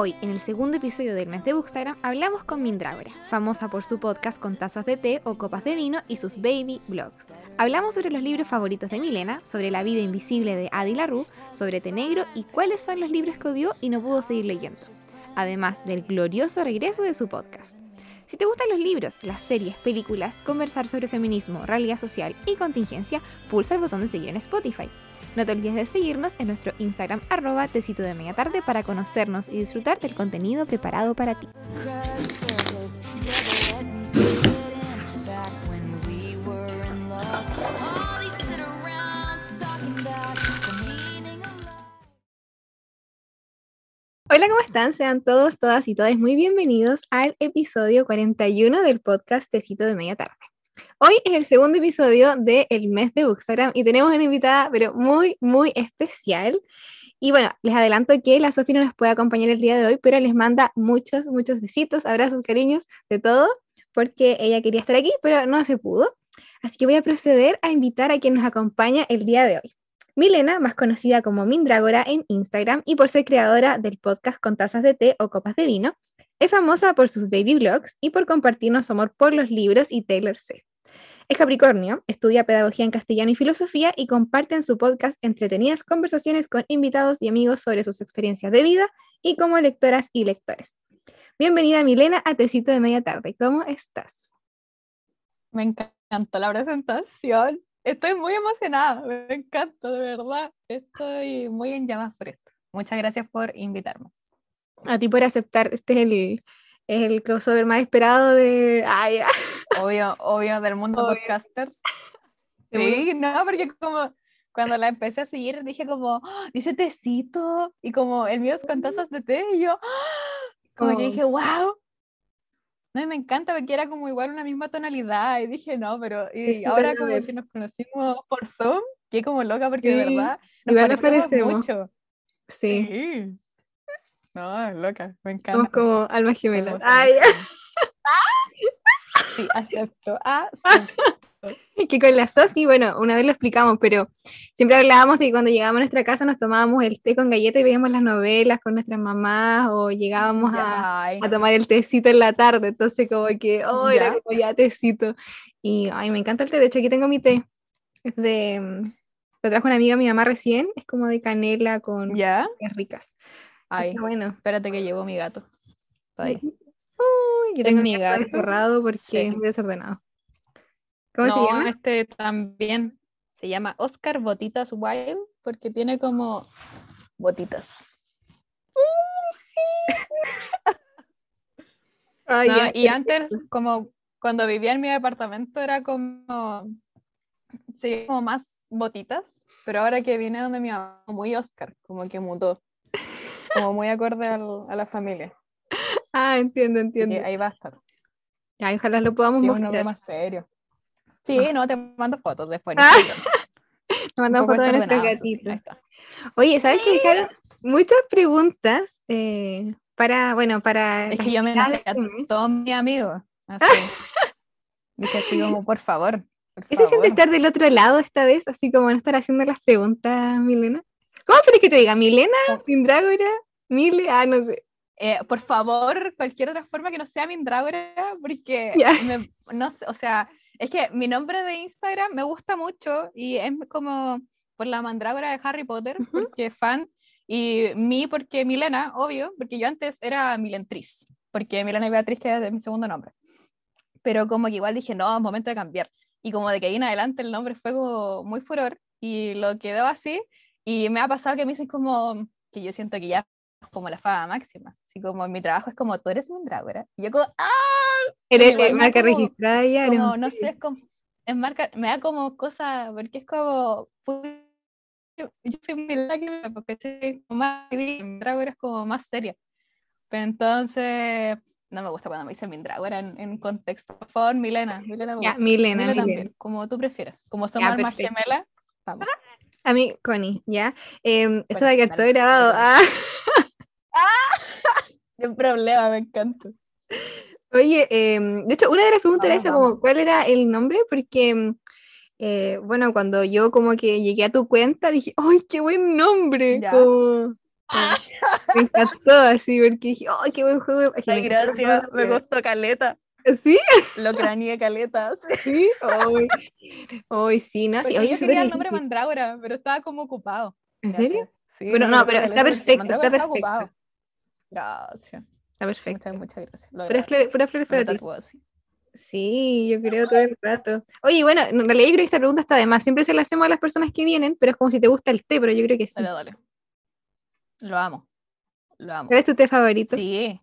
Hoy, en el segundo episodio del mes de Bookstagram, hablamos con Mindrágora, famosa por su podcast con tazas de té o copas de vino y sus baby blogs. Hablamos sobre los libros favoritos de Milena, sobre la vida invisible de Adi LaRue, sobre té negro y cuáles son los libros que odió y no pudo seguir leyendo. Además del glorioso regreso de su podcast. Si te gustan los libros, las series, películas, conversar sobre feminismo, realidad social y contingencia, pulsa el botón de seguir en Spotify. No te olvides de seguirnos en nuestro Instagram arroba tecito de media tarde para conocernos y disfrutar del contenido preparado para ti. Hola, ¿cómo están? Sean todos, todas y todas muy bienvenidos al episodio 41 del podcast Tecito de Media Tarde. Hoy es el segundo episodio del mes de Bookstagram y tenemos una invitada, pero muy, muy especial. Y bueno, les adelanto que la Sofía no nos puede acompañar el día de hoy, pero les manda muchos, muchos besitos, abrazos, cariños, de todo, porque ella quería estar aquí, pero no se pudo. Así que voy a proceder a invitar a quien nos acompaña el día de hoy. Milena, más conocida como Mindrágora en Instagram y por ser creadora del podcast con tazas de té o copas de vino, es famosa por sus baby blogs y por compartirnos su amor por los libros y Taylor Swift. Es Capricornio, estudia pedagogía en castellano y filosofía y comparte en su podcast entretenidas conversaciones con invitados y amigos sobre sus experiencias de vida y como lectoras y lectores. Bienvenida Milena a Tecito de Media Tarde. ¿Cómo estás? Me encantó la presentación. Estoy muy emocionada. Me encanta, de verdad. Estoy muy en llamas por esto. Muchas gracias por invitarme. A ti por aceptar. Este es el, es el crossover más esperado de. Ay, obvio, obvio, del mundo podcaster. Sí, no, porque como cuando la empecé a seguir dije como, ¡Ah! dice tecito, y como el mío es con tazas de té, y yo, ¡Ah! como que dije, wow. No, y me encanta porque era como igual una misma tonalidad, y dije, no, pero y ahora como que nos conocimos por Zoom, que como loca porque de verdad nos igual parecemos mucho. Sí. sí. No, loca, me encanta. Somos como almas gemelas. Ay. Sí, acepto. que con la Sofi, bueno, una vez lo explicamos, pero siempre hablábamos de que cuando llegábamos a nuestra casa nos tomábamos el té con galleta y veíamos las novelas con nuestras mamás o llegábamos a, tomar el tecito en la tarde, entonces como que, oh, era como ya tecito. Y, ay, me encanta el té, de hecho aquí tengo mi té, es de, mm, lo trajo una amiga mi mamá recién, es como de canela con ¿Ya? ricas. Ay, bueno. Espérate que llevo mi gato. ahí. Uy, yo tengo mi gato cerrado porque es muy desordenado. ¿Cómo se llama? Este también se llama Oscar Botitas Wild porque tiene como botitas. sí. y antes, como cuando vivía en mi departamento, era como, sí, como más botitas, pero ahora que viene donde mi mamá, muy Oscar, como que mutó como muy acorde a la familia. Ah, entiendo, entiendo. ahí va a estar. Ay, ojalá lo podamos sí, mostrar. más serio. Sí, ah. no, te mando fotos después. Ah. te mando fotos de nuestros gatitos. Oye, ¿sabes qué? Dejaron muchas preguntas eh, para, bueno, para... Es que yo me nací a todos mis amigos. Dije así como, por favor. Por ¿Qué se siente estar del otro lado esta vez? Así como no estar haciendo las preguntas, Milena. ¿Cómo quieres que te diga? ¿Milena? ¿Mindrágora? ¿Mile? Ah, no sé. Eh, por favor, cualquier otra forma que no sea Mindrágora, porque no sé, o sea, es que mi nombre de Instagram me gusta mucho y es como por la mandrágora de Harry Potter, porque fan, y mi porque Milena, obvio, porque yo antes era Milentriz, porque Milena y Beatriz que es mi segundo nombre. Pero como que igual dije, no, es momento de cambiar. Y como de que ahí en adelante el nombre fue como muy furor y lo quedó así, y me ha pasado que me dicen como que yo siento que ya es como la fama máxima. Así como mi trabajo es como, tú eres dragón. Y yo como, ¡ah! Eres marca registrada ya. Como, no sé, es como, es marca, me da como cosa, porque es como, yo, soy muy lágrima porque soy más, Mindragora es como más seria. Pero entonces, no me gusta cuando me dicen Mindragora en, en contexto. Por favor, Milena. Milena, ya, Milena, Milena, También, como tú prefieras. Como somos más gemelas, vamos. A mí, Connie, ¿ya? Eh, esto de que todo grabado. Ah. Qué problema, me encanta. Oye, em, de hecho, una de las preguntas era esa, como, ¿cuál era el nombre? Porque, em, eh, bueno, cuando yo como que llegué a tu cuenta, dije, ¡ay, qué buen nombre! me encantó así, porque dije, ¡ay, qué buen juego! Ay, gracias, me gustó caleta. ¿Sí? Lo craneé caleta. Sí, hoy, hoy sí, sí. Oye, yo quería el nombre Mandrágora, pero estaba como ocupado. ¿En serio? Sí. Bueno, no, pero está perfecto, está perfecto. ocupado. Gracias. Está perfecto. Muchas, muchas gracias. Pura flores para ti. Sí, yo creo todo el rato. Oye, bueno, en realidad yo creo que esta pregunta está de más. Siempre se la hacemos a las personas que vienen, pero es como si te gusta el té, pero yo creo que sí. Dale, dale. Lo amo. Lo amo. ¿Cuál es tu té favorito? Sí.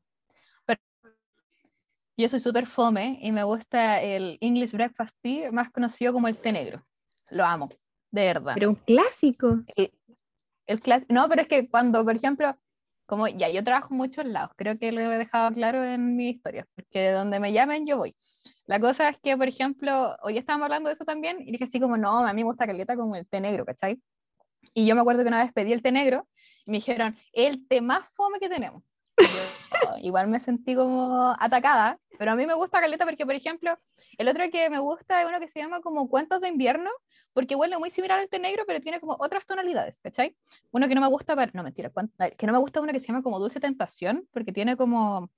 Yo soy súper fome y me gusta el English Breakfast Tea, más conocido como el té negro. Lo amo, de verdad. Pero un clásico. El, el. No, pero es que cuando, por ejemplo, como ya yo trabajo en muchos lados, creo que lo he dejado claro en mi historia, porque de donde me llamen yo voy. La cosa es que, por ejemplo, hoy estábamos hablando de eso también, y dije así como, no, a mí me gusta caleta como el té negro, ¿cachai? Y yo me acuerdo que una vez pedí el té negro, y me dijeron, el té más fome que tenemos. Igual me sentí como atacada, pero a mí me gusta caleta porque, por ejemplo, el otro que me gusta es uno que se llama como Cuentos de invierno, porque huele muy similar al té negro, pero tiene como otras tonalidades, ¿cachai? Uno que no me gusta, no mentira, que no me gusta uno que se llama como Dulce Tentación, porque tiene como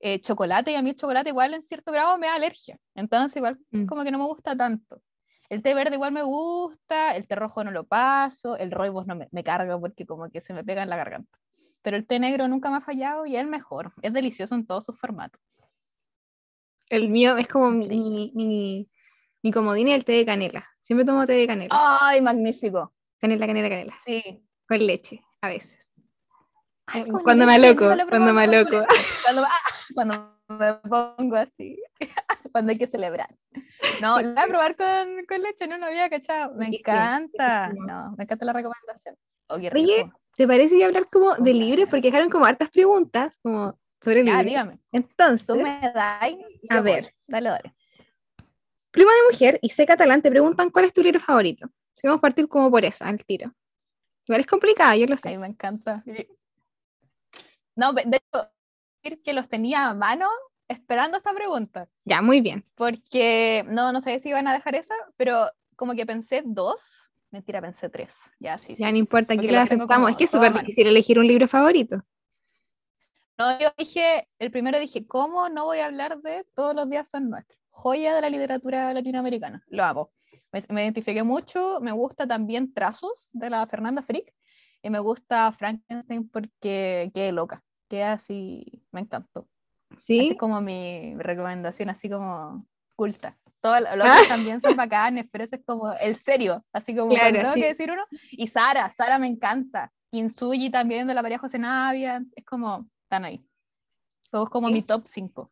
eh, chocolate y a mí el chocolate igual en cierto grado me da alergia, entonces igual mm. como que no me gusta tanto. El té verde igual me gusta, el té rojo no lo paso, el rooibos no me, me carga porque como que se me pega en la garganta. Pero el té negro nunca me ha fallado y es el mejor, es delicioso en todos sus formatos. El mío es como mi, mi, mi comodín y el té de canela. Siempre tomo té de canela. ¡Ay, magnífico! Canela, canela, canela. Sí. Con leche, a veces. cuando me aloco, cuando me aloco. Cuando, cuando, me pongo así, cuando hay que celebrar. No, lo voy a probar con, con leche, no, no había cachado. Me encanta. No, me encanta la recomendación. Oh, Oye, ¿te parece que hablar como de libros? Porque dejaron como hartas preguntas como sobre libros. Ah, dígame. Entonces, tú me. A ver, dale, dale. Pluma de Mujer y C Catalán te preguntan cuál es tu libro favorito. Si vamos a partir como por esa, al tiro. Igual es complicado, yo lo sé. Ay, me encanta. No, de hecho, decir que los tenía a mano esperando esta pregunta. Ya, muy bien. Porque no, no sé si iban a dejar esa, pero como que pensé dos. Mentira, pensé tres. Ya, sí. Ya no importa, aquí lo aceptamos. Es que es súper difícil elegir un libro favorito. No, yo dije, el primero dije, ¿cómo no voy a hablar de Todos los días son nuestros? joya de la literatura latinoamericana. Lo amo. Me, identifiqué mucho. Me gusta también Trazos de la Fernanda Frick. Y me gusta Frankenstein porque qué loca. Que así me encantó. Sí. es como mi recomendación, así como culta. Todos los ah. también son bacanes, pero ese es como el serio, así como tengo que decir uno. Y Sara, Sara me encanta. Kinsuyi también de la María José Navia, es como, están ahí. Todos como mi top 5.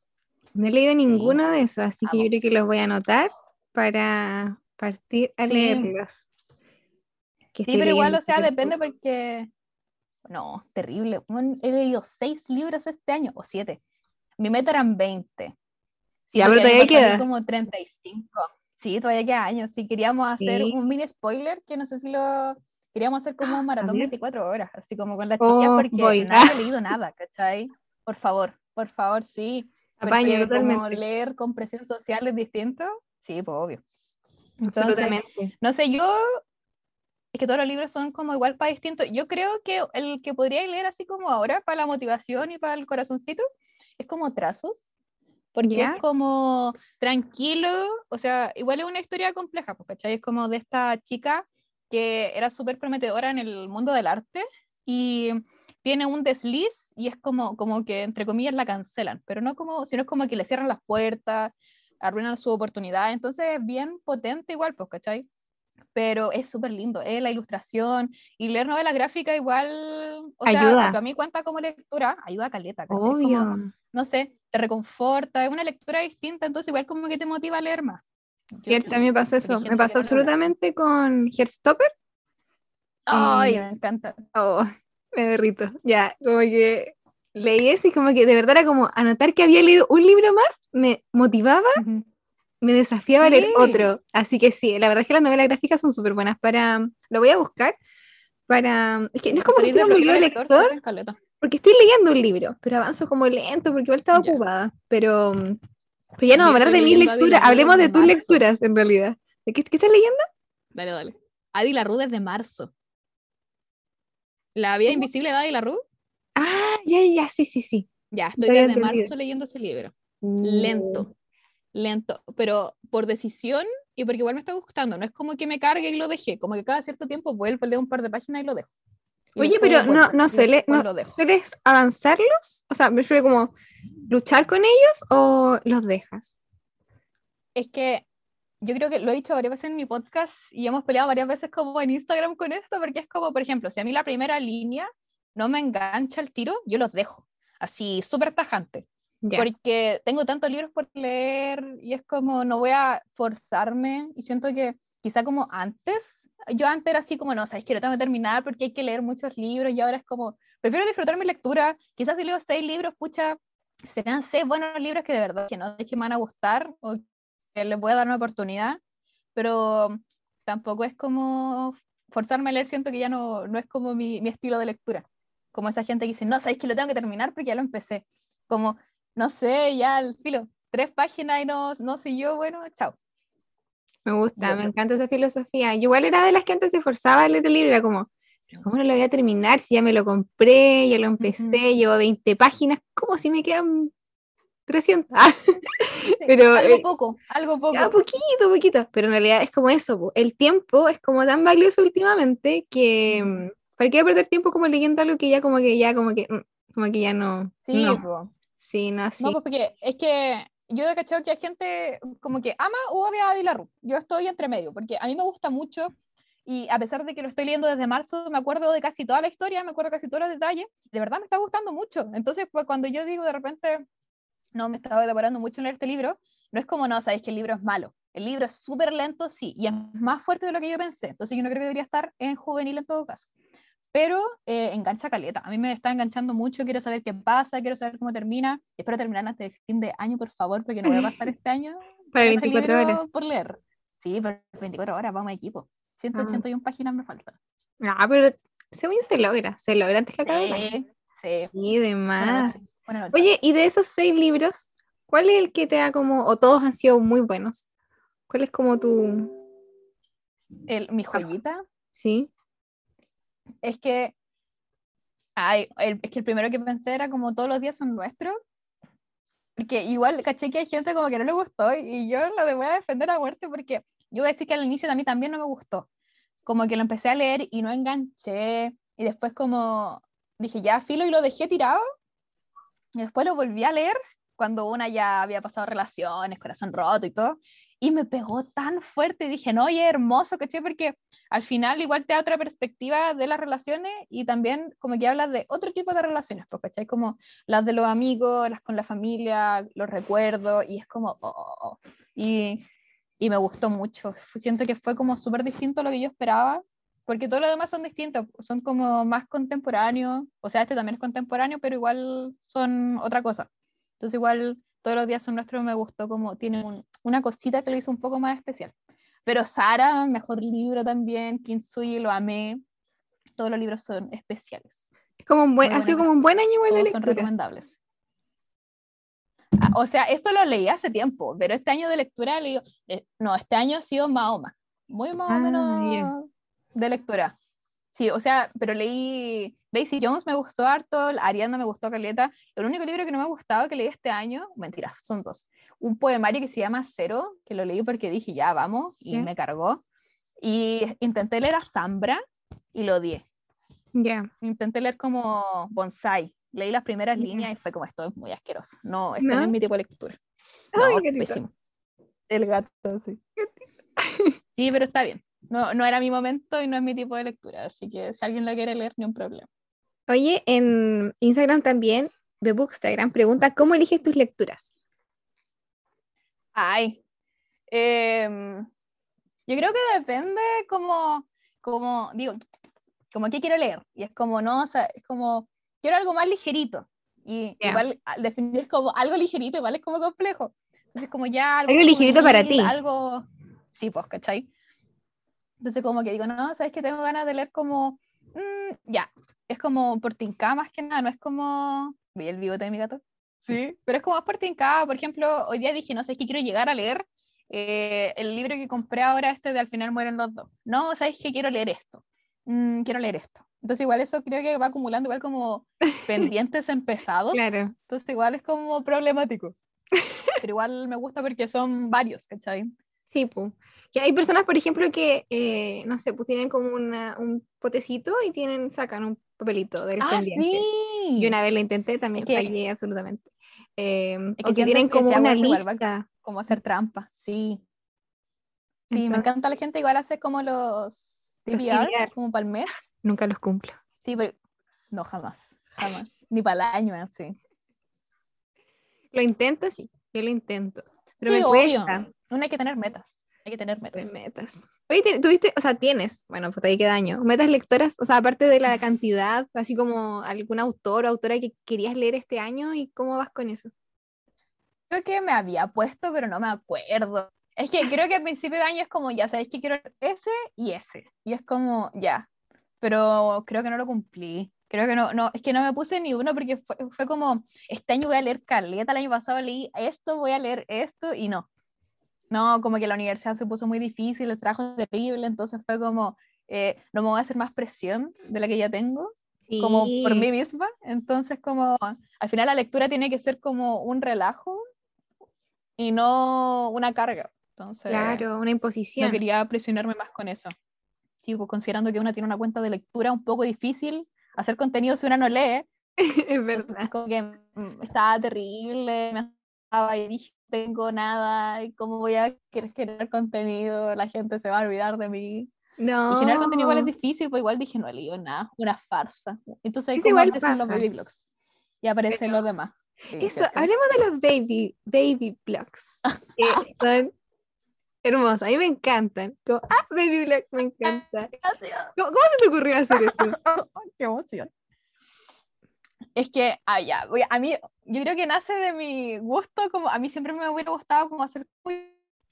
No he leído ninguno de esos, así que yo creo que los voy a anotar para partir a leerlos. sí, pero igual, o sea, depende porque. No, terrible. He leído seis libros este año, o siete. Mi meta eran 20. Sí, ya, pero todavía queda. Como 35. Sí, todavía queda años. Si queríamos hacer un mini spoiler, que no sé si lo. Queríamos hacer como un maratón 24 horas, así como con la chica, oh, porque no he leído nada, ¿cachai? Por favor, por favor, sí. Apaño, como leer con presión social es distinto, sí, pues obvio. Absolutamente. No sé, yo es que todos los libros son como igual para distinto. Yo creo que el que podría leer así como ahora, para la motivación y para el corazoncito, es como trazos, porque es como tranquilo, o sea, igual es una historia compleja, porque Es como de esta chica que era súper prometedora en el mundo del arte y tiene un desliz y es como, como que, entre comillas, la cancelan, pero no como, sino es como que le cierran las puertas, arruinan su oportunidad, entonces es bien potente igual, pues, ¿cachai? Pero es súper lindo, es la ilustración y leer novela gráfica igual, o ayuda. sea, a mí cuenta como lectura, ayuda a caleta, Obvio. no sé, te reconforta, es una lectura distinta, entonces igual como que te motiva a leer más. Cierto, a mí me pasó eso, me pasó absolutamente con Heartstopper. Ay, me encanta. Oh, me derrito. Ya, como que leí eso y como que de verdad era como anotar que había leído un libro más, me motivaba, me desafiaba a leer otro. Así que sí, la verdad es que las novelas gráficas son súper buenas para... Lo voy a buscar para... Es que no es como que un libro lector, porque estoy leyendo un libro, pero avanzo como lento porque igual estaba ocupada. Pero, pero ya no hablar de mis lecturas, hablemos de tus lecturas en realidad. ¿De qué, qué estás leyendo? Dale, dale. Adi la Ruda es de marzo. La vida invisible de Adi Ruth. Ah, ya, ya, sí, sí, sí. Ya, estoy desde marzo leyendo ese libro. Lento, mm. lento, pero por decisión y porque igual me está gustando. No es como que me cargue y lo dejé, como que cada cierto tiempo vuelvo a leer un par de páginas y lo dejo. Oye, pero no, no, suele, no sueles avanzarlos, o sea, prefiero como luchar con ellos o los dejas. Es que yo creo que lo he dicho varias veces en mi podcast y hemos peleado varias veces como en Instagram con esto, porque es como, por ejemplo, si a mí la primera línea no me engancha el tiro, yo los dejo, así súper tajante. Porque tengo tantos libros por leer y es como, no voy a forzarme y siento que quizá como antes, yo antes era así como, no, sabes que no tengo que terminar porque hay que leer muchos libros y ahora es como, prefiero disfrutar mi lectura, quizás si leo seis libros, pucha, serán seis buenos libros que de verdad que no es que me van a gustar o que les voy a dar una oportunidad, pero tampoco es como forzarme a leer, siento que ya no, no es como mi, mi estilo de lectura. Como esa gente que dice, no, sabéis que lo tengo que terminar porque ya lo empecé. Como, no sé, ya al filo, tres páginas y no, no sé yo, bueno, chao. Me gusta, me encanta esa filosofía. Yo igual era de las que antes se forzaba a leer el libro, era como, ¿cómo no lo voy a terminar si ya me lo compré, ya lo empecé, llevo 20 páginas, como si me quedan 300. pero, algo eh, poco, algo poco. Ya, poquito, poquito. Pero en realidad es como eso, el tiempo es como tan valioso últimamente que, ¿Para qué perder tiempo como leyendo algo que ya como que ya como que mm, como que ya no? Sí, no. Sí, no, sí. No, pues porque es que yo he cachado que hay gente como que ama o odia a Dilaru. Yo estoy entre medio, porque a mí me gusta mucho y a pesar de que lo estoy leyendo desde marzo, me acuerdo de casi toda la historia, me acuerdo casi todos los detalles, de verdad me está gustando mucho. Entonces, pues cuando yo digo de repente, no, me estaba demorando mucho en leer este libro, no es como, no, sabéis que el libro es malo. El libro es súper lento, sí, y es más fuerte de lo que yo pensé. Entonces yo no creo que debería estar en juvenil en todo caso pero eh, engancha caleta. A mí me está enganchando mucho, quiero saber qué pasa, quiero saber cómo termina. Espero terminar antes del fin de año, por favor, porque no voy a pasar este año. Para 24 horas. Por leer. Sí, por 24 horas, vamos a equipo. 181 ah. páginas me faltan. Ah, pero según yo se logra, se logra antes que acabe. Sí, sí. Y demás. Oye, y de esos seis libros, ¿cuál es el que te da como, o todos han sido muy buenos? ¿Cuál es como tu... El, mi joyita? Sí es que, ay, el, es que el primero que pensé era como todos los días son nuestros. Porque igual caché que hay gente como que no le gustó y yo lo voy a defender a muerte porque yo voy a decir que al inicio a mí también no me gustó. Como que lo empecé a leer y no enganché y después como dije ya filo y lo dejé tirado y después lo volví a leer cuando una ya había pasado relaciones, corazón roto y todo y me pegó tan fuerte dije, no, oye, hermoso, ¿cachai? Porque al final igual te da otra perspectiva de las relaciones y también como que hablas de otro tipo de relaciones, pues, ¿cachai? Como las de los amigos, las con la familia, los recuerdos, y es como, oh, oh, oh". Y, y, me gustó mucho. Siento que fue como súper distinto a lo que yo esperaba, porque todos los demás son distintos, son como más contemporáneos, o sea, este también es contemporáneo, pero igual son otra cosa. Entonces igual todos los días son nuestros, me gustó como tiene una cosita que lo hizo un poco más especial. Pero Sara, mejor libro también, Kinsui, lo amé. Todos los libros son especiales. Es como un buen, ha sido como un buen año igual Son recomendables. Ah, o sea, esto lo leí hace tiempo, pero este año de lectura leí, eh, no, este año ha sido Mahoma, muy más o ah, menos de lectura. Sí, o sea, pero leí Daisy Jones me gustó harto, Ariadna me gustó Caleta. El único libro que no me ha gustado que leí este año, mentira, son dos. Un poemario que se llama Cero, que lo leí porque dije, ya, vamos, y me cargó. Y intenté leer a Zambra y lo odié. Ya. Intenté leer como Bonsai. Leí las primeras líneas y fue como, esto es muy asqueroso. No, esto no, es mi tipo de lectura. No, pésimo. El gato, sí. sí, pero está bien no, no era mi momento y no es mi tipo de lectura, así que si alguien la quiere leer, ni un problema. Oye, en Instagram también, de Bookstagram, pregunta, ¿cómo eliges tus lecturas? Ay, em, yo creo que depende como, como, digo, como qué quiero leer. Y es como, no, o sea, es como, quiero algo más ligerito. Y igual definir como algo ligerito igual es como complejo. Entonces, como ya algo, algo ligerito para ti. Algo, sí, pues, ¿cachai? Entonces como que digo, no, sabes que tengo ganas de leer como, mm, ya, es como por tinca más que nada, no es como, ¿vi el bigote de mi gato? Sí, pero es como más por tinca, por ejemplo, hoy día dije, no sé, es que quiero llegar a leer eh, el libro que compré ahora, este de Al final mueren los dos. No, sabes que quiero leer esto, mm, quiero leer esto. Entonces igual eso creo que va acumulando igual como pendientes empezados. Claro. Entonces igual es como problemático. Pero igual me gusta porque son varios, ¿cachai? Sí, pues. Que hay personas, por ejemplo, que, eh, no sé, pues tienen como una, un potecito y tienen, sacan un papelito del ah, pendiente. sí. Y una vez lo intenté, también fallé absolutamente. Eh, Es o que tienen como una igual lista. Como hacer trampa, sí. Sí, me encanta la gente igual hace como los Los TBR, TBR. como para el mes. Nunca los cumplo. Sí, pero no, jamás, jamás. Ni para el año, así. Lo intento, sí. Yo lo intento. Pero Sí, me obvio. cuesta. Uno hay que tener metas. Hay que tener metas. metas. Oye, te- tuviste, o sea, tienes, bueno, pues ahí queda año, metas lectoras, o sea, aparte de la cantidad, así como algún autor o autora que querías leer este año y cómo vas con eso. Creo que me había puesto, pero no me acuerdo. Es que creo que a principio de año es como, ya sabes que quiero ese y ese. Y es como, ya. Pero creo que no lo cumplí. Creo que no, no, es que no me puse ni uno porque fue, fue como, este año voy a leer Caleta, el año pasado leí esto, voy a leer esto y no. No, como que la universidad se puso muy difícil, el trabajo es terrible, entonces fue como, eh, no me voy a hacer más presión de la que ya tengo como por Sí, mí misma. Entonces, como al final la lectura tiene que ser como un relajo y no una carga. Entonces, Claro, una no imposición. quería presionarme más con eso. Sí, pues, considerando que una tiene una cuenta de lectura un poco difícil, hacer contenido si una no lee, es verdad. como que mm, estaba terrible, me estaba y dije, tengo nada, y cómo voy a generar contenido, la gente se va a olvidar de mí. No. Y generar contenido igual es difícil, pues igual dije, no leído nada, una farsa. Entonces Es como igual aparecen los pasa. baby blogs. Y aparecen Pero- los demás. Sí, Eso, hablemos de los baby, baby blogs, que son hermosos, a mí me encantan. Como, ah, baby blog, me encanta. ¿Cómo, cómo se te ocurrió hacer eso? ¡Qué emoción! Es que, ah, ya, voy a- a mí, yo creo que nace de mi gusto, como a mí siempre me hubiera gustado como hacer,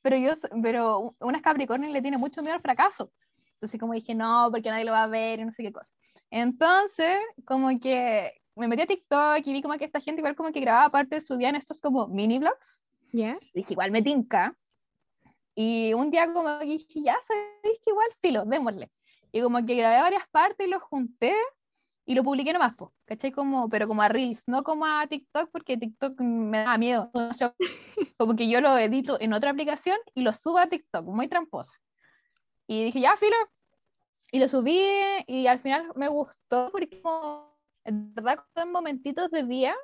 pero yo, pero una Capricornio le tiene mucho miedo al fracaso. Entonces como dije, no, porque nadie lo va a ver y no sé qué cosa. Entonces, como que me metí a TikTok y vi como que esta gente igual como que grababa parte de su día en estos como mini vlogs. ¿Ya? dije, igual me tinca. Y un día como dije, ya sabéis que igual filo, démosle. Y como que grabé varias partes y los junté y lo publiqué nomás, po, ¿cachai? Como, pero como a Reels, no como a TikTok, porque TikTok me da miedo. Yo- como que yo lo edito en otra aplicación y lo subo a TikTok, muy tramposa. Y dije, ya, filo. Y lo subí y al final me gustó porque como, en verdad en momentitos de día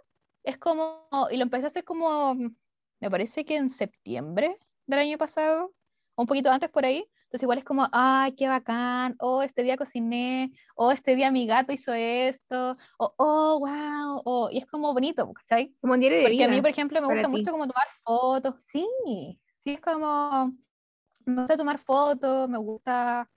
es como, y lo empecé a hacer como, me parece que en septiembre del año pasado, o un poquito antes por ahí. Entonces igual es como, ay, qué bacán, oh, este día cociné, oh, este día mi gato hizo esto, o oh, wow, oh, y es como bonito, ¿cachai? Como un diario de Porque a mí, vida. por ejemplo, me gusta ti. mucho como tomar fotos, sí, sí, es como, me gusta tomar fotos, me gusta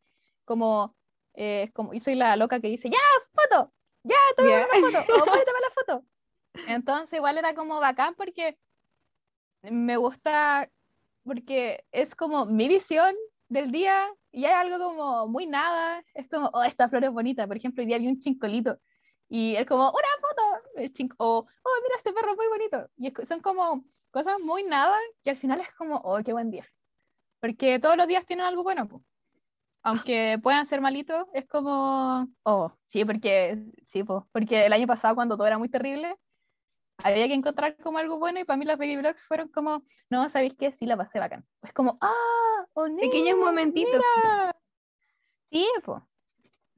como, eh, como, yo soy la loca que dice, ya, foto, ya, toma Ya. una foto, o voy a tomar la foto. Entonces igual era como bacán porque me gusta, porque es como mi visión del día y hay algo como muy nada, es como, oh, esta flor es bonita, por ejemplo, hoy día vi un chincolito y es como, una foto, el chinco, o, oh, mira, este perro es muy bonito, y es son como cosas muy nada que al final es como, oh, qué buen día, porque todos los días tienen algo bueno, aunque puedan ser malitos, es como, oh, sí, porque, sí, po, porque el año pasado cuando todo era muy terrible, había que encontrar como algo bueno y para mí los baby blogs fueron como, no, ¿sabéis qué? Sí, la pasé bacán. Es como, ah, oh, Pequeños momentitos. mira". Sí, po.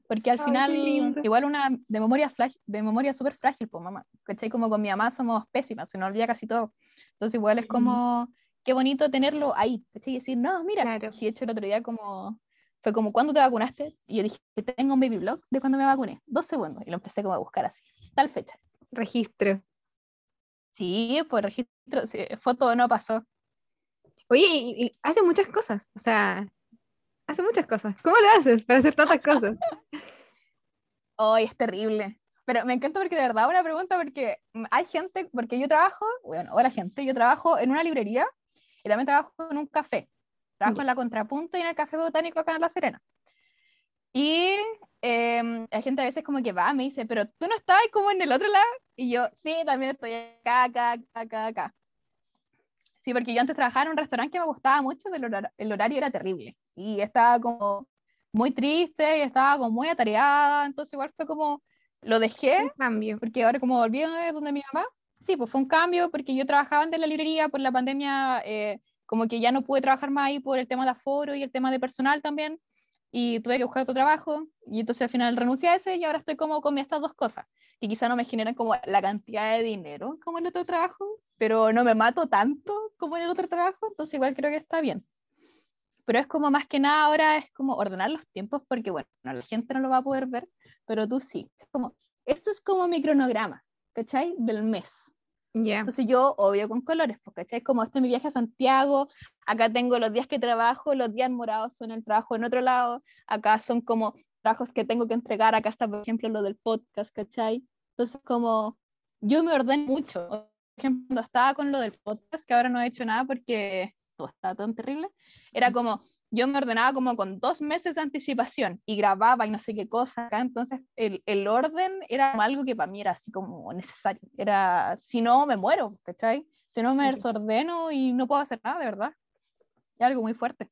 Porque al Ay, final, igual una de memoria flash, de memoria súper frágil, pues mamá. ¿Cachai? Como con mi mamá somos pésimas, se nos olvida casi todo. Entonces igual es como, qué bonito tenerlo ahí, ¿cachai? Y decir, no, mira, Claro. sí, de hecho el otro día como, fue como, ¿cuándo te vacunaste? Y yo dije, tengo un baby blog de cuando me vacuné, dos segundos, y lo empecé como a buscar así, tal fecha. Registro. Sí, pues registro, sí, foto no pasó. Oye, y, y hace muchas cosas, o sea, hace muchas cosas. ¿Cómo lo haces para hacer tantas cosas? Ay, es terrible. Pero me encanta porque de verdad una pregunta porque hay gente, porque yo trabajo, bueno, hola gente, yo trabajo en una librería y también trabajo en un café. Trabajo en la Contrapunta y en el Café Botánico acá en La Serena. Y em, hay gente a veces como que va, me dice, pero tú no estás como en el otro lado. Y yo, sí, también estoy acá, acá, acá, acá. Sí, porque yo antes trabajaba en un restaurante que me gustaba mucho, pero el el horario era terrible. Y estaba como muy triste y estaba como muy atareada, entonces igual fue como, lo dejé, Un cambio. porque ahora como volví a donde mi mamá, sí, pues fue un cambio, porque yo trabajaba en la librería por la pandemia, eh, como que ya no pude trabajar más ahí por el tema de aforo y el tema de personal también, y tuve que buscar otro trabajo, y entonces al final renuncié a ese y ahora estoy como con estas dos cosas, que quizá no me generan como la cantidad de dinero como el otro trabajo, pero no me mato tanto como en el otro trabajo, entonces igual creo que está bien. Pero es como más que nada ahora es como ordenar los tiempos porque bueno, la gente no lo va a poder ver, pero tú sí. Es como, esto es como mi cronograma, ¿cachai? Del mes. Ya. Entonces yo, obvio, con colores, pues, ¿cachai? Como este es mi viaje a Santiago, acá tengo los días que trabajo, los días morados son el trabajo en otro lado, acá son como trabajos que tengo que entregar, acá está, por ejemplo, lo del podcast, ¿cachai? Entonces como yo me ordeno mucho. Por ejemplo, cuando estaba con lo del podcast, que ahora no he hecho nada porque todo está tan terrible, era como, yo me ordenaba como con dos meses de anticipación y grababa y no sé qué cosa acá, entonces el, el orden era algo que para mí era así como necesario, era, si no me muero, ¿cachai? Si no me Sí. desordeno y no puedo hacer nada, de verdad. Es algo muy fuerte.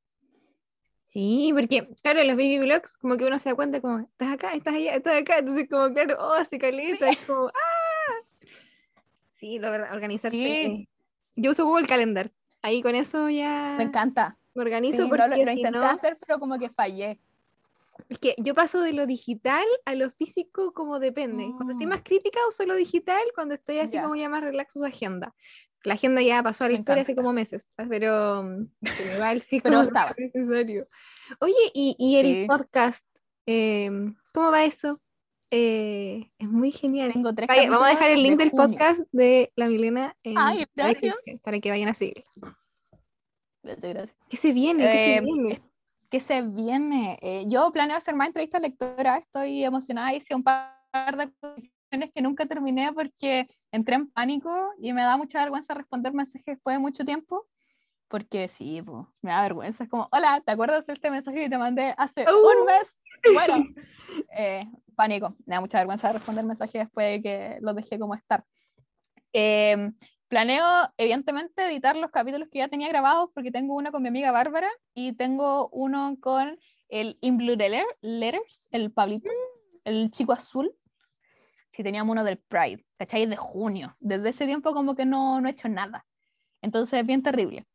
Sí, porque, claro, los baby vlogs, como que uno se da cuenta, como, estás acá, estás allá, estás acá, entonces, como, claro, oh, hace caleta, es como, ¡ah! Sí, la verdad, organizarse. Sí. Yo uso Google Calendar, ahí con eso ya Me encanta. Me organizo, lo, porque lo si intenté no, hacer, pero como que fallé. es que yo paso de lo digital a lo físico como depende. Cuando estoy Mm. más crítica uso lo digital, cuando estoy así como ya más relax uso agenda. La agenda ya pasó a la Me historia hace como meses, pero, mm, pero igual sí Pero como estaba. necesario. Oye, y, y el Sí. podcast, em, ¿cómo va eso? Eh, es muy genial. Tengo tres Vaya, vamos a dejar el link de del junio. podcast de la Milena en Ay, la para que vayan a gracias. ¿Qué se viene? ¿Qué se Eh, viene? que se viene. Eh, yo planeo hacer más entrevistas lectoras, estoy emocionada, hice un par de cuestiones que nunca terminé porque entré en pánico y me da mucha vergüenza responder mensajes después de mucho tiempo, porque sí, me da vergüenza, es como, hola, ¿te acuerdas de este mensaje que te mandé hace Uh. un mes? Bueno, eh, pánico, me da mucha vergüenza responder mensajes después de que los dejé como estar. Eh, planeo, evidentemente, editar los capítulos que ya tenía grabados porque tengo uno con mi amiga Bárbara y tengo uno con el In Blue Letter- Letters, el Pablito, el chico azul. Sí, teníamos uno del Pride, ¿cachai? De junio. Desde ese tiempo como que no, no he hecho nada. Entonces, bien terrible.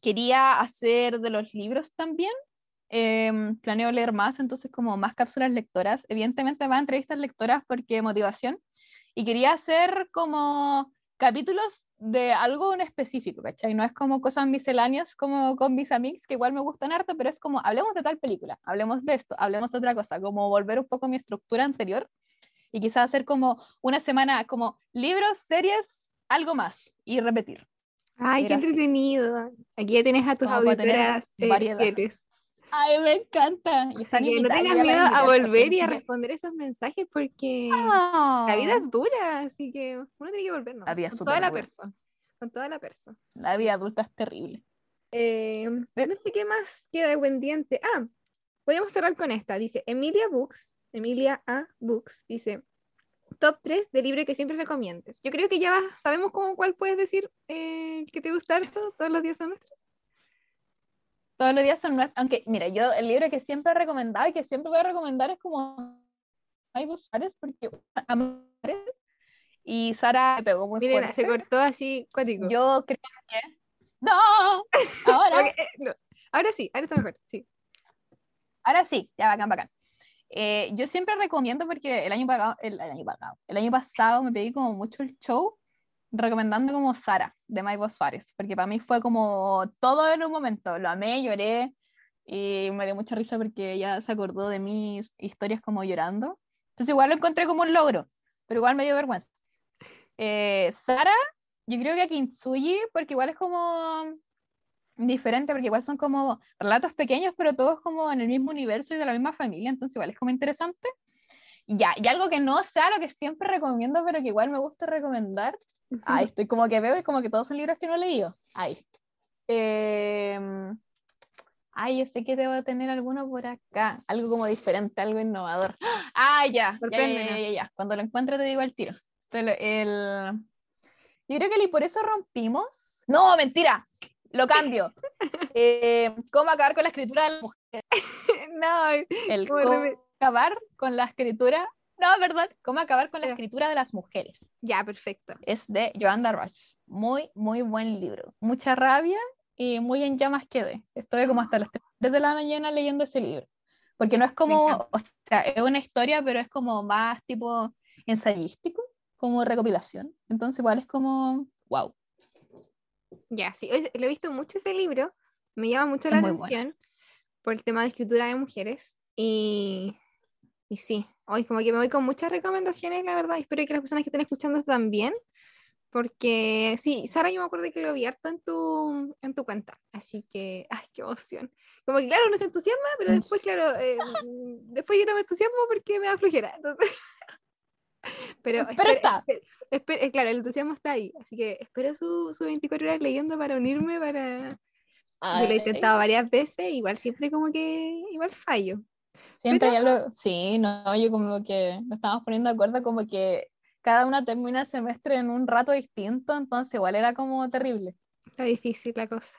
Quería hacer de los libros también. em, planeo leer más, entonces como más cápsulas lectoras. Evidentemente más entrevistas lectoras porque motivación. Y quería hacer como capítulos de algo en específico, ¿cachai? No es como cosas misceláneas como con mis amigos, que igual me gustan harto, pero es como, hablemos de tal película, hablemos de esto, hablemos de otra cosa, como volver un poco a mi estructura anterior y quizás hacer como una semana como libros, series, algo más y repetir. Ay, qué era así. entretenido. Aquí ya tienes a tus auditoras eh, variedad. fieles. Ay, me encanta. Y están que no tengas miedo a volver y a responder esos mensajes porque Ah. la vida es dura, así que uno tiene que volver, ¿no? La vida Con toda la dura. persona. Con toda la persona. La vida adulta es terrible. Eh, no sé qué más queda pendiente. Ah, podemos cerrar con esta. Dice Emilia Books, Emilia A. Books, dice top 3 de libro que siempre recomiendes. Yo creo que ya sabemos cómo cuál puedes decir eh, que te gusta todos los días son nuestros. Todos los días son nuestros. Aunque, mira, yo el libro que siempre he recomendado y que siempre voy a recomendar es como Hay Suárez, porque Amores y Sara me pegó muy Miren, fuerte. se cortó así cuático. Yo creo que. ¡No! Ahora, Ok, eh, no. Ahora sí, ahora está mejor. Sí. ahora sí, ya bacán, bacán. Eh, yo siempre recomiendo porque el año, pasado, el, el año pasado, el año pasado me pedí como mucho el show recomendando como Sara de Maivo Suárez, porque para mí fue como todo en un momento, lo amé, lloré y me dio mucha risa porque ella se acordó de mis historias como llorando. Entonces igual lo encontré como un logro, pero igual me dio vergüenza. Eh, Sara, yo creo que a Kintsugi, porque igual es como diferente, porque igual son como relatos pequeños, pero todos como en el mismo universo y de la misma familia, entonces igual es como interesante. Ya, y algo que no sea lo que siempre recomiendo, pero que igual me gusta recomendar. Ahí estoy como que veo y como que todos son libros que no he leído. Ahí. Em, ay, yo sé que debo tener alguno por acá, algo como diferente, algo innovador. Ah, ya, ya, ya, ya. Cuando lo encuentre te digo al tiro. Entonces, el... Yo creo que por eso rompimos. No, mentira, lo cambio. Eh, ¿Cómo acabar con la escritura de la mujer? no, el cómo acabar con la escritura. No, verdad, cómo acabar con la escritura de las mujeres. Ya, perfecto. Es de Joanna Rush. Muy, muy buen libro. Mucha rabia y muy en llamas quedé. Estoy como hasta las 3 de la mañana leyendo ese libro. Porque no es como, o sea, es una historia, pero es como más tipo ensayístico, como recopilación. Entonces igual es como, wow. Ya, sí, lo he visto mucho ese libro, me llama mucho la atención por el tema de escritura de mujeres y, y sí, hoy como que me voy con muchas recomendaciones, la verdad, espero que las personas que estén escuchando también, porque sí, Sara, yo me acuerdo que lo vi harto en tu, en tu cuenta, así que, ay, qué emoción. Como que claro, no se entusiasma, pero después, claro, eh, después yo no me entusiasmo porque me da flojera. Entonces... Pero, pero está. Eh, claro, el entusiasmo está ahí, así que espero su, su 24 horas leyendo para unirme, para... Yo lo he intentado varias veces, igual siempre como que, igual fallo. Siempre hay algo, sí, no, yo como que nos estamos poniendo de acuerdo como que cada una termina el semestre en un rato distinto, entonces igual era como terrible. Está difícil la cosa.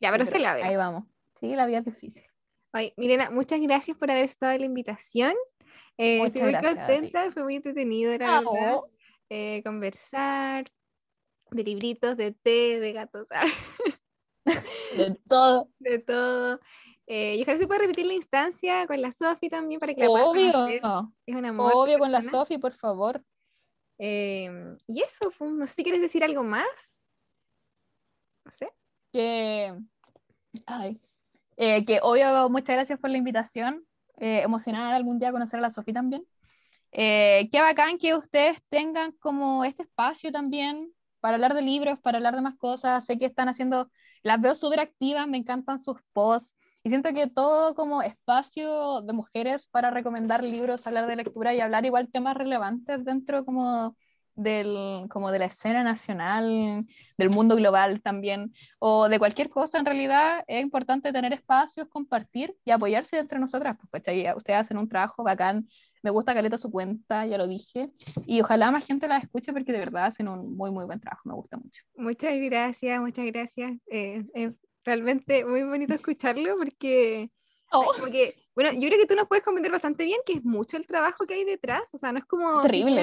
Ya, pero, se la ve. Ahí vamos. Sí, la vida es difícil. Ay, Milena, muchas gracias por haber estado en la invitación. Eh, estoy muy contenta, fue muy entretenido, la ah, verdad. Oh. Eh, conversar de libritos, de té, de gatos. de todo. De todo. Eh, y ojalá se pueda repetir la instancia con la Sofi también para que la Obvio. Es un amor. Obvio con la Sofi, por favor. Em, y eso, no sé si quieres decir algo más. No sé. Que. Ay. Eh, que obvio, muchas gracias por la invitación. Eh, emocionada de algún día conocer a la Sofi también. Eh, qué bacán que ustedes tengan como este espacio también para hablar de libros, para hablar de más cosas. Sé que están haciendo, las veo súper activas, me encantan sus posts. Y siento que todo como espacio de mujeres para recomendar libros, hablar de lectura y hablar igual temas relevantes dentro como del, como de la escena nacional, del mundo global también, o de cualquier cosa en realidad, es importante tener espacios, compartir y apoyarse entre nosotras. Pues, Ustedes hacen un trabajo bacán, me gusta Caleta su cuenta, ya lo dije, y ojalá más gente la escuche porque de verdad hacen un muy, muy buen trabajo, me gusta mucho. Muchas gracias, muchas gracias. Eh, es realmente muy bonito escucharlo porque... Oh. bueno, yo creo que tú nos puedes comentar bastante bien que es mucho el trabajo que hay detrás, o sea, no es como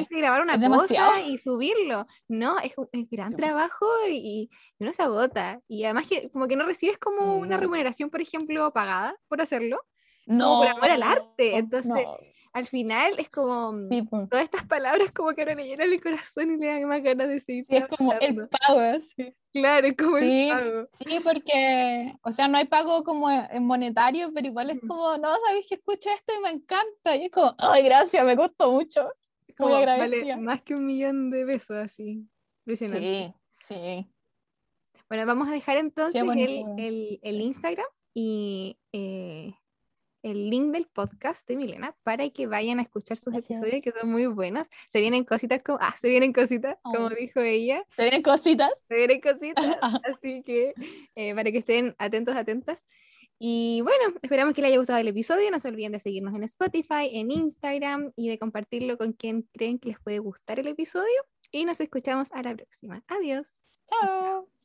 grabar una cosa y subirlo, no, es un gran trabajo y, no se agota, y además que como que no recibes como una remuneración, por ejemplo, pagada por hacerlo, no, por amor al arte, entonces al final es como mm, todas estas palabras como que ahora le llenan el corazón y le dan más ganas de seguir. Sí, es como el pago, sí. Claro, es como el pago. Sí, porque, o sea, no hay pago como en monetario, pero igual es como, no, sabéis que escucho esto y me encanta. Y es como, ay, gracias, me costó mucho. Muy agradecida. más que un millón de pesos, así. Sí, sí. Bueno, vamos a dejar entonces el, el, el, Instagram y eh, el link del podcast de Milena para que vayan a escuchar sus episodios que son muy buenos. Se vienen cositas como, ah, se vienen cositas, como dijo ella. Se vienen cositas. Se vienen cositas. así que eh, para que estén atentos, atentas. Y bueno, esperamos que les haya gustado el episodio. No se olviden de seguirnos en Spotify, en Instagram y de compartirlo con quien creen que les puede gustar el episodio. Y nos escuchamos a la próxima. Adiós. Chao.